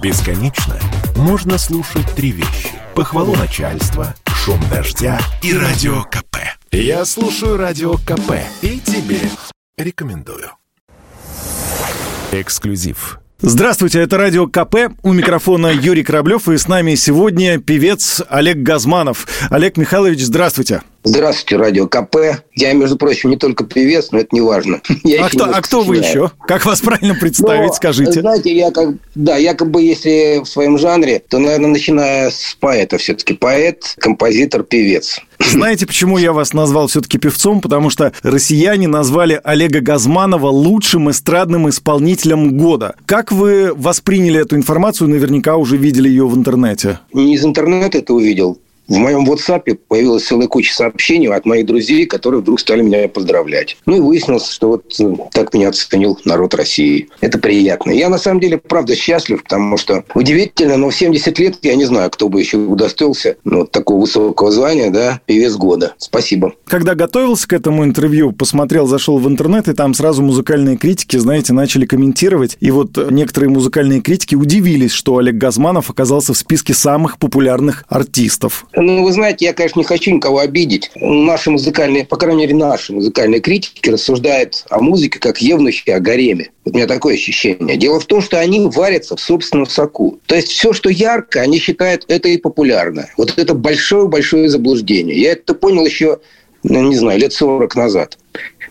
Бесконечно можно слушать три вещи. Похвалу начальства, шум дождя и радио КП. Я слушаю радио КП и тебе рекомендую. Эксклюзив. Здравствуйте, это радио КП. У микрофона Юрий Кораблев, и с нами сегодня певец Олег Газманов. Олег Михайлович, здравствуйте. Здравствуйте, радио КП. Я, между прочим, не только певец, но это не важно. а кто, а кто вы еще? Как вас правильно представить, но, скажите? Знаете, я как, да, якобы если в своем жанре, то, наверное, начиная с поэта все-таки. Поэт, композитор, певец. Знаете, почему я вас назвал все-таки певцом? Потому что россияне назвали Олега Газманова лучшим эстрадным исполнителем года. Как вы восприняли эту информацию? Наверняка уже видели ее в интернете. Не из интернета это увидел в моем WhatsApp появилась целая куча сообщений от моих друзей, которые вдруг стали меня поздравлять. Ну и выяснилось, что вот э, так меня оценил народ России. Это приятно. Я на самом деле, правда, счастлив, потому что удивительно, но в 70 лет я не знаю, кто бы еще удостоился ну, вот такого высокого звания, да, певец года. Спасибо. Когда готовился к этому интервью, посмотрел, зашел в интернет, и там сразу музыкальные критики, знаете, начали комментировать. И вот некоторые музыкальные критики удивились, что Олег Газманов оказался в списке самых популярных артистов. Ну, вы знаете, я, конечно, не хочу никого обидеть. Наши музыкальные, по крайней мере, наши музыкальные критики рассуждают о музыке как евнухи о гареме. Вот у меня такое ощущение. Дело в том, что они варятся в собственном соку. То есть все, что ярко, они считают это и популярно. Вот это большое-большое заблуждение. Я это понял еще, ну, не знаю, лет 40 назад.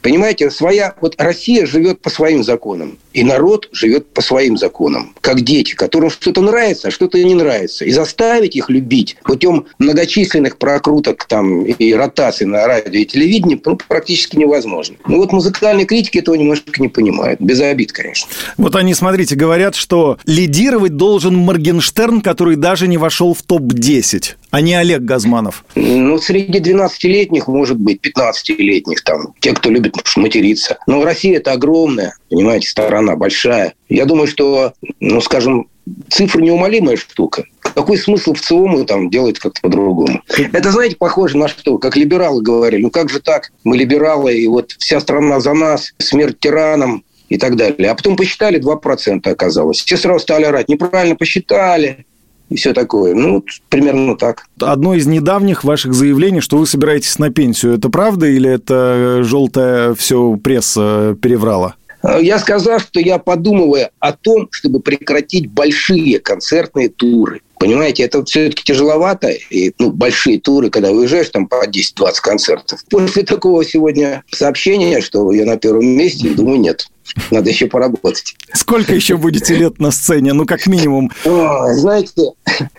Понимаете, своя... Вот Россия живет по своим законам, и народ живет по своим законам, как дети, которым что-то нравится, а что-то не нравится. И заставить их любить путем многочисленных прокруток там, и ротаций на радио и телевидении ну, практически невозможно. Ну вот музыкальные критики этого немножко не понимают. Без обид, конечно. Вот они, смотрите, говорят, что лидировать должен Моргенштерн, который даже не вошел в топ-10, а не Олег Газманов. Ну, среди 12-летних, может быть, 15-летних, там, те, кто любит материться. Но Россия – это огромная, понимаете, страна большая. Я думаю, что, ну, скажем, цифра неумолимая штука. Какой смысл в целом там делать как-то по-другому? Это, знаете, похоже на что? Как либералы говорили. Ну, как же так? Мы либералы, и вот вся страна за нас, смерть тиранам, и так далее. А потом посчитали, 2% оказалось. Все сразу стали орать. Неправильно посчитали и все такое. Ну, примерно так. Одно из недавних ваших заявлений, что вы собираетесь на пенсию, это правда или это желтая все пресса переврала? Я сказал, что я подумываю о том, чтобы прекратить большие концертные туры. Понимаете, это все-таки тяжеловато. И ну, большие туры, когда выезжаешь там по 10-20 концертов. После такого сегодня сообщения, что я на первом месте, думаю, нет. Надо еще поработать. Сколько еще будете лет на сцене? Ну, как минимум. О, знаете,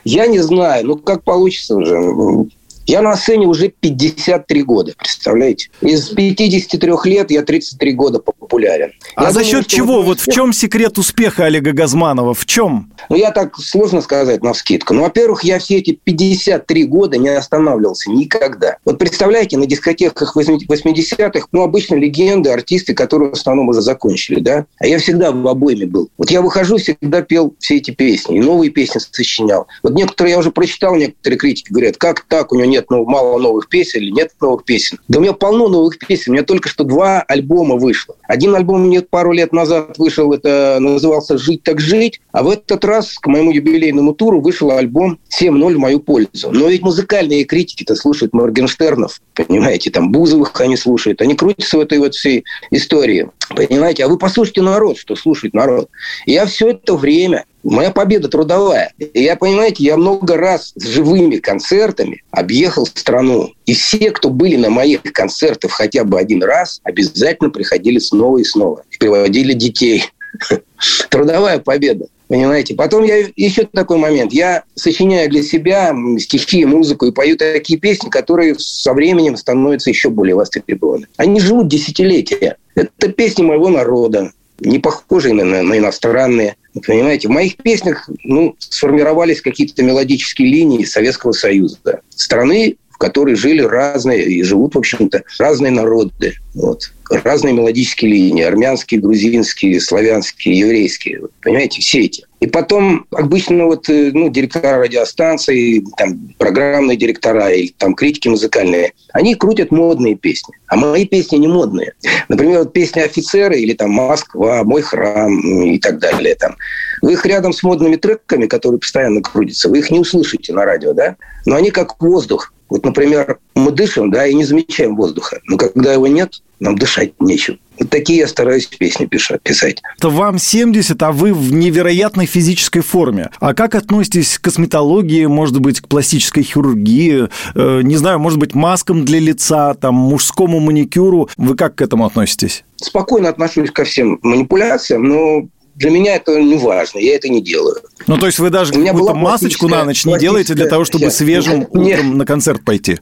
я не знаю. Ну, как получится уже. Я на сцене уже 53 года, представляете? Из 53 лет я 33 года популярен. А я за думаю, счет чего? Вот в чем секрет успеха Олега Газманова? В чем? Ну, я так сложно сказать на вскидку. Ну, во-первых, я все эти 53 года не останавливался никогда. Вот представляете, на дискотеках 80-х, ну, обычно легенды, артисты, которые в основном уже закончили, да? А я всегда в обойме был. Вот я выхожу, всегда пел все эти песни, и новые песни сочинял. Вот некоторые я уже прочитал, некоторые критики говорят, как так, у него нет нет ну, мало новых песен или нет новых песен. Да у меня полно новых песен. У меня только что два альбома вышло. Один альбом мне пару лет назад вышел, это назывался «Жить так жить», а в этот раз к моему юбилейному туру вышел альбом «7-0 в мою пользу». Но ведь музыкальные критики-то слушают Моргенштернов, понимаете, там Бузовых они слушают, они крутятся в этой вот всей истории. Понимаете, а вы послушайте народ, что слушает народ. Я все это время Моя победа трудовая. И я, понимаете, я много раз с живыми концертами объехал страну. И все, кто были на моих концертах хотя бы один раз, обязательно приходили снова и снова. И приводили детей. Трудовая победа. Понимаете? Потом я еще такой момент. Я сочиняю для себя стихи, музыку и пою такие песни, которые со временем становятся еще более востребованы. Они живут десятилетия. Это песни моего народа, не похожие на, на, на иностранные. Понимаете, в моих песнях ну, сформировались какие-то мелодические линии Советского Союза. Страны, в которой жили разные и живут, в общем-то, разные народы. Вот. Разные мелодические линии. Армянские, грузинские, славянские, еврейские. Понимаете, все эти. И потом обычно вот, э, ну, директора радиостанций, там, программные директора или там критики музыкальные, они крутят модные песни. А мои песни не модные. Например, вот песня «Офицеры» или там «Москва», «Мой храм» и так далее. Там. Вы их рядом с модными треками, которые постоянно крутятся, вы их не услышите на радио, да? Но они как воздух. Вот, например, мы дышим, да, и не замечаем воздуха. Но когда его нет, нам дышать нечем. Вот такие я стараюсь песни писать. То вам 70, а вы в невероятной физической форме. А как относитесь к косметологии, может быть, к пластической хирургии, э, не знаю, может быть, маскам для лица, там, мужскому маникюру? Вы как к этому относитесь? Спокойно отношусь ко всем манипуляциям, но для меня это не важно, я это не делаю. Ну, то есть вы даже какую-то масочку на ночь не делаете для того, чтобы свежим утром нет. на концерт пойти?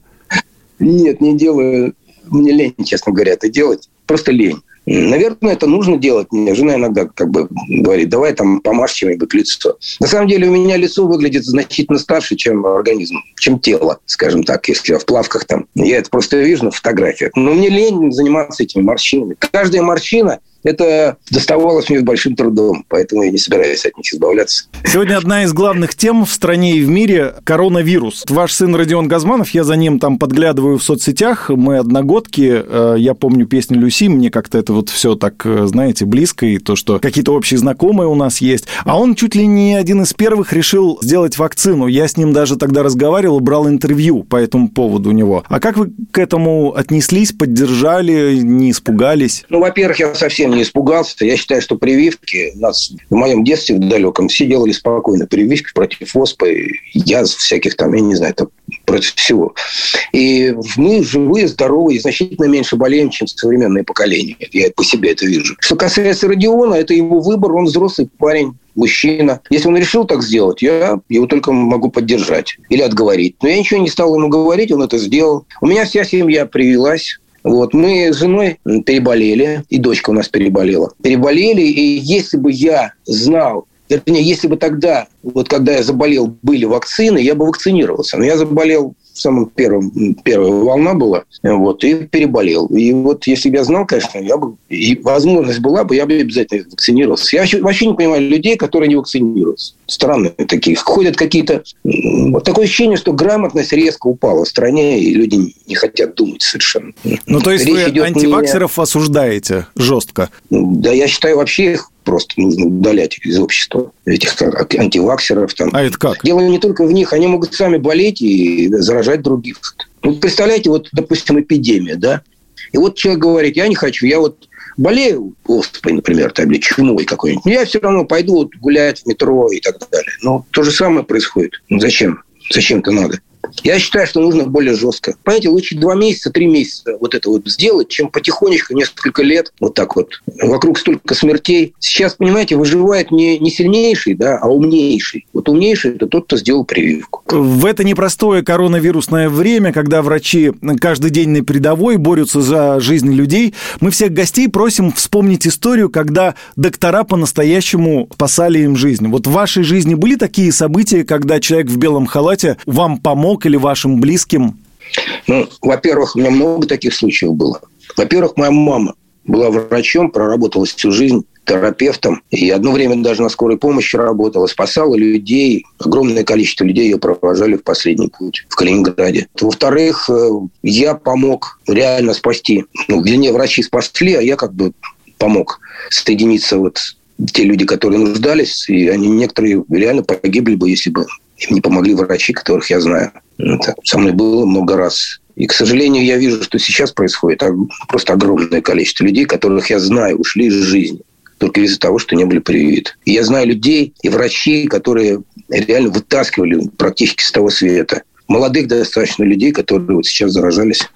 Нет, не делаю. Мне лень, честно говоря, это делать. Просто лень. Наверное, это нужно делать. Мне жена иногда как бы говорит, давай там помажь чем-нибудь лицо. На самом деле у меня лицо выглядит значительно старше, чем организм, чем тело, скажем так, если я в плавках там. Я это просто вижу на фотографиях. Но мне лень заниматься этими морщинами. Каждая морщина это доставалось мне большим трудом, поэтому я не собираюсь от них избавляться. Сегодня одна из главных тем в стране и в мире – коронавирус. Ваш сын Родион Газманов, я за ним там подглядываю в соцсетях, мы одногодки, э, я помню песню «Люси», мне как-то это вот все так, э, знаете, близко, и то, что какие-то общие знакомые у нас есть. А он чуть ли не один из первых решил сделать вакцину. Я с ним даже тогда разговаривал, брал интервью по этому поводу у него. А как вы к этому отнеслись, поддержали, не испугались? Ну, во-первых, я совсем не испугался. Я считаю, что прививки нас в моем детстве в далеком все делали спокойно. Прививки против оспы, язв всяких там, я не знаю, это против всего. И мы живые, здоровые, значительно меньше болеем, чем современное поколение. Я по себе это вижу. Что касается Родиона, это его выбор, он взрослый парень мужчина. Если он решил так сделать, я его только могу поддержать или отговорить. Но я ничего не стал ему говорить, он это сделал. У меня вся семья привелась вот. Мы с женой переболели, и дочка у нас переболела. Переболели, и если бы я знал, вернее, если бы тогда, вот когда я заболел, были вакцины, я бы вакцинировался. Но я заболел в самом первом, первая волна была, вот, и переболел. И вот если бы я знал, конечно, я бы, и возможность была бы, я бы обязательно вакцинировался. Я вообще, вообще не понимаю людей, которые не вакцинируются. Странные такие. Ходят какие-то... Вот такое ощущение, что грамотность резко упала в стране, и люди не хотят думать совершенно. Ну, то есть Речь вы антиваксеров не... осуждаете жестко? Да, я считаю вообще их просто нужно удалять из общества этих антиваксеров. Там. А это как? Дело не только в них, они могут сами болеть и заражать других. Ну, представляете, вот, допустим, эпидемия, да? И вот человек говорит, я не хочу, я вот болею оспой, например, там, или чумой какой-нибудь, но я все равно пойду вот гулять в метро и так далее. Но то же самое происходит. Ну, зачем? Зачем это надо? Я считаю, что нужно более жестко. Понимаете, лучше два месяца, три месяца вот это вот сделать, чем потихонечку несколько лет вот так вот. Вокруг столько смертей. Сейчас, понимаете, выживает не, не сильнейший, да, а умнейший. Вот умнейший – это тот, кто сделал прививку. В это непростое коронавирусное время, когда врачи каждый день на передовой борются за жизнь людей, мы всех гостей просим вспомнить историю, когда доктора по-настоящему спасали им жизнь. Вот в вашей жизни были такие события, когда человек в белом халате вам помог или вашим близким? Ну, во-первых, у меня много таких случаев было. Во-первых, моя мама была врачом, проработала всю жизнь терапевтом. И одно время даже на скорой помощи работала, спасала людей. Огромное количество людей ее провожали в последний путь в Калининграде. Во-вторых, э, я помог реально спасти. Ну, вернее, врачи спасли, а я как бы помог соединиться вот те люди, которые нуждались, и они некоторые реально погибли бы, если бы им не помогли врачи, которых я знаю. Это со мной было много раз. И, к сожалению, я вижу, что сейчас происходит просто огромное количество людей, которых я знаю, ушли из жизни только из-за того, что не были привиты. И я знаю людей и врачей, которые реально вытаскивали практически с того света. Молодых достаточно людей, которые вот сейчас заражались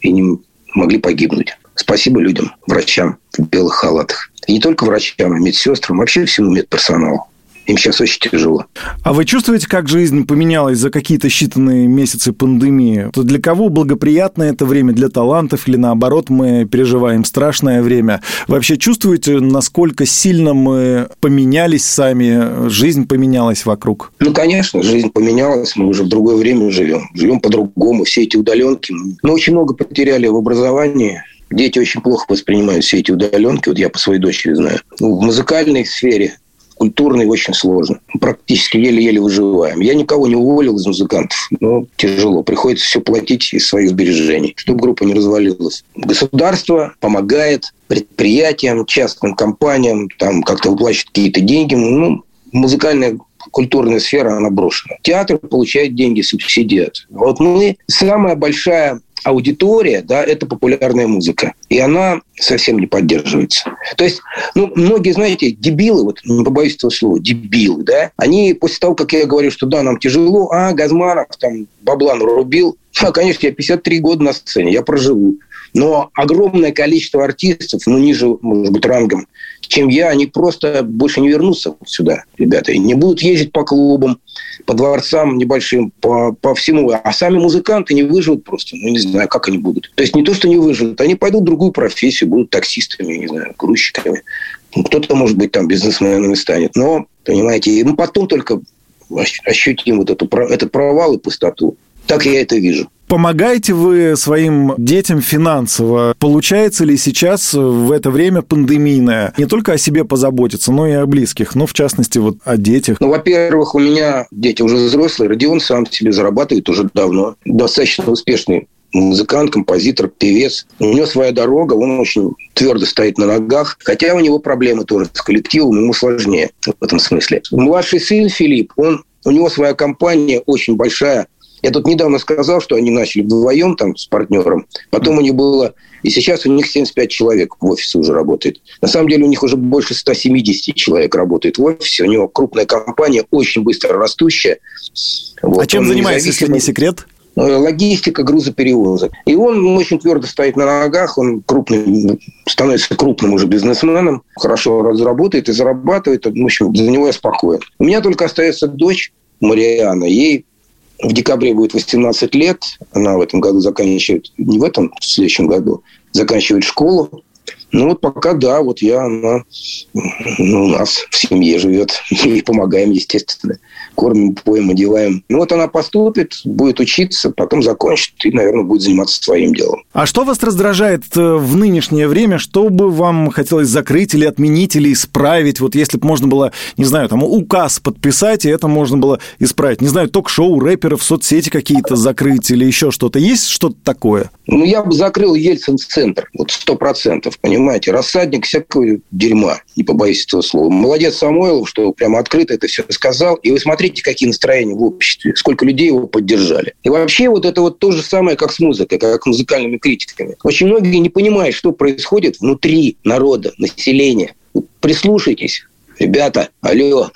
и не могли погибнуть. Спасибо людям, врачам в белых халатах. И не только врачам, медсестрам, вообще всему медперсоналу. Им сейчас очень тяжело. А вы чувствуете, как жизнь поменялась за какие-то считанные месяцы пандемии? То для кого благоприятное это время? Для талантов или наоборот мы переживаем страшное время? Вообще чувствуете, насколько сильно мы поменялись сами, жизнь поменялась вокруг? Ну, конечно, жизнь поменялась, мы уже в другое время живем. Живем по-другому, все эти удаленки. Мы очень много потеряли в образовании, Дети очень плохо воспринимают все эти удаленки. Вот я по своей дочери знаю. Ну, в музыкальной сфере культурной очень сложно. Практически еле-еле выживаем. Я никого не уволил из музыкантов, но тяжело. Приходится все платить из своих сбережений, чтобы группа не развалилась. Государство помогает предприятиям, частным компаниям, там как-то выплачивает какие-то деньги. Ну, музыкальная культурная сфера, она брошена. Театр получает деньги, субсидиат. Вот мы, самая большая аудитория, да, это популярная музыка. И она совсем не поддерживается. То есть, ну, многие, знаете, дебилы, вот не побоюсь этого слова, дебилы, да, они после того, как я говорю, что да, нам тяжело, а, Газманов там бабла нарубил, а, конечно, я 53 года на сцене, я проживу. Но огромное количество артистов, ну, ниже, может быть, рангом, чем я, они просто больше не вернутся сюда, ребята, и не будут ездить по клубам, по дворцам небольшим, по, по всему. А сами музыканты не выживут просто. Ну, не знаю, как они будут. То есть не то, что не выживут, они пойдут в другую профессию, будут таксистами, не знаю, грузчиками. Ну, кто-то, может быть, там бизнесменами станет. Но, понимаете, мы потом только ощутим вот эту, этот провал и пустоту. Так я это вижу. Помогаете вы своим детям финансово? Получается ли сейчас в это время пандемийное не только о себе позаботиться, но и о близких, ну, в частности, вот о детях? Ну, во-первых, у меня дети уже взрослые. Родион сам себе зарабатывает уже давно. Достаточно успешный музыкант, композитор, певец. У него своя дорога, он очень твердо стоит на ногах. Хотя у него проблемы тоже с коллективом, ему сложнее в этом смысле. Младший сын Филипп, он у него своя компания очень большая, я тут недавно сказал, что они начали вдвоем там с партнером. Потом у них было... И сейчас у них 75 человек в офисе уже работает. На самом деле у них уже больше 170 человек работает в офисе. У него крупная компания, очень быстро растущая. Вот. А чем занимается, если не секрет? Э, логистика грузоперевозок. И он очень твердо стоит на ногах, он крупный, становится крупным уже бизнесменом, хорошо разработает и зарабатывает. В общем, за него я спокоен. У меня только остается дочь Мариана. Ей в декабре будет 18 лет. Она в этом году заканчивает, не в этом, в следующем году, заканчивает школу. Ну вот пока да, вот я, она ну, у нас в семье живет. И помогаем, естественно. Кормим, поем, одеваем. Ну вот она поступит, будет учиться, потом закончит и, наверное, будет заниматься своим делом. А что вас раздражает э, в нынешнее время? Что бы вам хотелось закрыть или отменить, или исправить? Вот если бы можно было, не знаю, там указ подписать, и это можно было исправить. Не знаю, ток-шоу, рэперов, соцсети какие-то закрыть или еще что-то. Есть что-то такое? Ну, я бы закрыл Ельцин-центр. Вот сто процентов, понимаете? понимаете, рассадник всякого дерьма, не побоюсь этого слова. Молодец Самойлов, что прямо открыто это все сказал. И вы смотрите, какие настроения в обществе, сколько людей его поддержали. И вообще вот это вот то же самое, как с музыкой, как с музыкальными критиками. Очень многие не понимают, что происходит внутри народа, населения. Прислушайтесь, ребята, алло,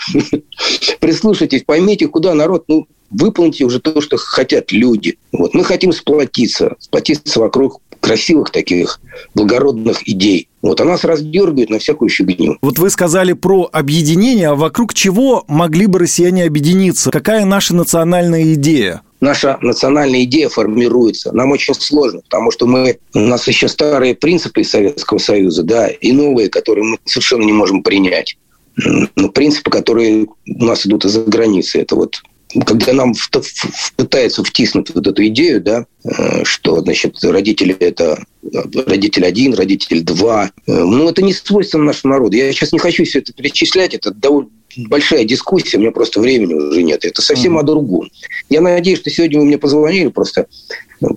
прислушайтесь, поймите, куда народ, ну, выполните уже то, что хотят люди. Вот мы хотим сплотиться, сплотиться вокруг красивых таких благородных идей. Вот, а нас раздергивают на всякую фигню. Вот вы сказали про объединение, а вокруг чего могли бы россияне объединиться? Какая наша национальная идея? наша национальная идея формируется. Нам очень сложно, потому что мы, у нас еще старые принципы из Советского Союза, да, и новые, которые мы совершенно не можем принять. Ну, принципы, которые у нас идут из-за границы. Это вот когда нам в, в, пытаются втиснуть вот эту идею, да, э, что, значит, родители – это родитель один, родитель два. Э, ну, это не свойственно нашему народу. Я сейчас не хочу все это перечислять, это довольно большая дискуссия, у меня просто времени уже нет. Это совсем mm-hmm. о другом. Я надеюсь, что сегодня вы мне позвонили просто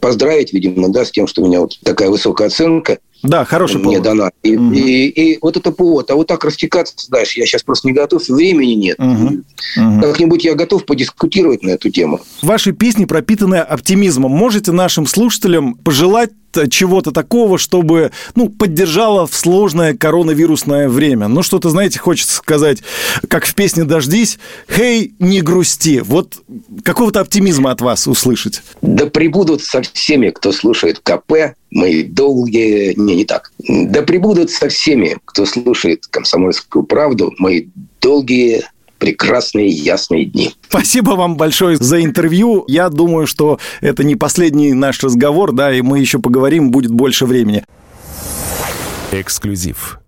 поздравить, видимо, да, с тем, что у меня вот такая высокая оценка – да, хороший мне повод. дана. И, угу. и, и вот это повод. А вот так растекаться дальше, я сейчас просто не готов, времени нет. Угу. Угу. Как-нибудь я готов подискутировать на эту тему. Ваши песни пропитаны оптимизмом. Можете нашим слушателям пожелать чего-то такого, чтобы, ну, поддержало в сложное коронавирусное время. Ну, что-то, знаете, хочется сказать, как в песне «Дождись», «Хей, не грусти». Вот какого-то оптимизма от вас услышать. Да прибудут со всеми, кто слушает КП, мои долгие... Не, не так. Да прибудут со всеми, кто слушает «Комсомольскую правду», мои долгие прекрасные ясные дни. Спасибо вам большое за интервью. Я думаю, что это не последний наш разговор, да, и мы еще поговорим, будет больше времени. Эксклюзив.